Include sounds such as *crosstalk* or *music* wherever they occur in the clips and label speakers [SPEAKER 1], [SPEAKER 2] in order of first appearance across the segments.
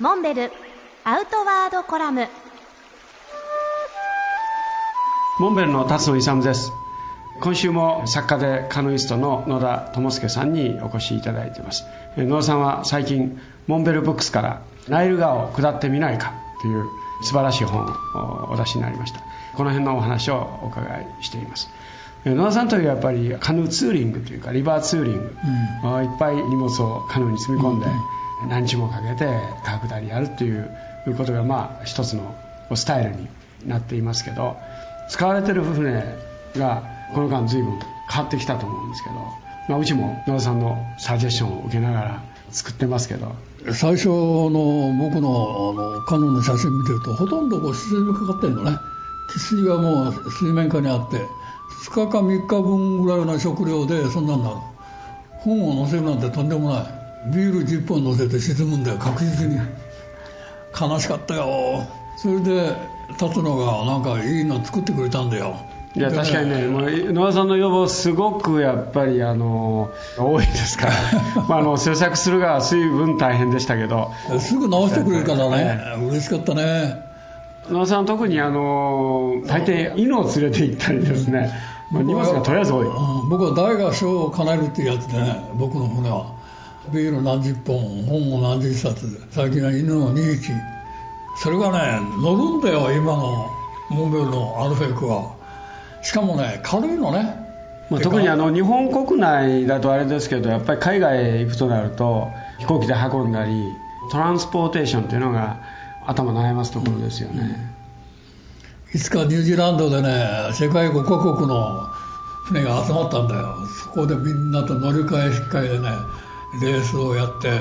[SPEAKER 1] モンベルアウトワードコラム。
[SPEAKER 2] モンベルの辰野勇です。今週も作家でカヌイストの野田智介さんにお越しいただいています。野田さんは最近モンベルブックスから「ナイル川を下ってみないか」という素晴らしい本をお出しになりました。この辺のお話をお伺いしています。野田さんというやっぱりカヌーツーリングというかリバーツーリング、うん、いっぱい荷物をカヌーに積み込んで、何日もかけて川下りやるということがまあ一つのスタイルになっていますけど使われてる船がこの間随分変わってきたと思うんですけど、まあ、うちも野田さんのサジェッションを受けながら作ってますけど。
[SPEAKER 3] 最初の僕のあのカヌーの写真見てるとほとんどこう自然にかかってるのね。汽水がもう水面下にあって2日か3日分ぐらいの食料でそんなんなる。本を載せるなんてとんでもない。ビール10本乗せて沈むんだよ。確実に。悲しかったよ。それで辰野がなんかいいの作ってくれたんだよ。
[SPEAKER 2] いや、確かにね、もう野田さんの要望、すごくやっぱりあの多いですから、*laughs* まあ、あの制作するが随分大変でしたけど、
[SPEAKER 3] すぐ直してくれるからね、嬉しかったね。
[SPEAKER 2] 野田さん、特にあの大抵、犬を連れて行ったりですね、まあ、荷物がとりあえず多い、
[SPEAKER 3] 僕は大が小を叶えるっていうやつでね、僕の船は。ビール何十本、本も何十冊、最近は犬の2匹。それがね、乗るんだよ、今のモンベルのアルフェイクは。しかもね、軽いのね。
[SPEAKER 2] まあ、特にあの日本国内だとあれですけど、やっぱり海外へ行くとなると、飛行機で運んだり、トランスポーテーションというのが頭悩ますところですよね。
[SPEAKER 3] いつかニュージーランドでね、世界5カ国の船が集まったんだよ。そこでみんなと乗り換え引っ換えでね、レースをやって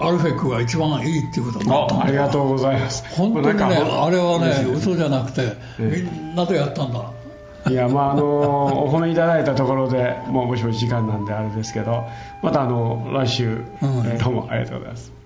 [SPEAKER 3] アルフェックが一番いいっていうことになった。
[SPEAKER 2] あありがとうございます。
[SPEAKER 3] 本当にねあれはね嘘じゃなくてみんなとやったんだ。
[SPEAKER 2] いやまああの *laughs* お褒めいただいたところでもうもしも時間なんであれですけどまたあの来週、うん、どうもありがとうございます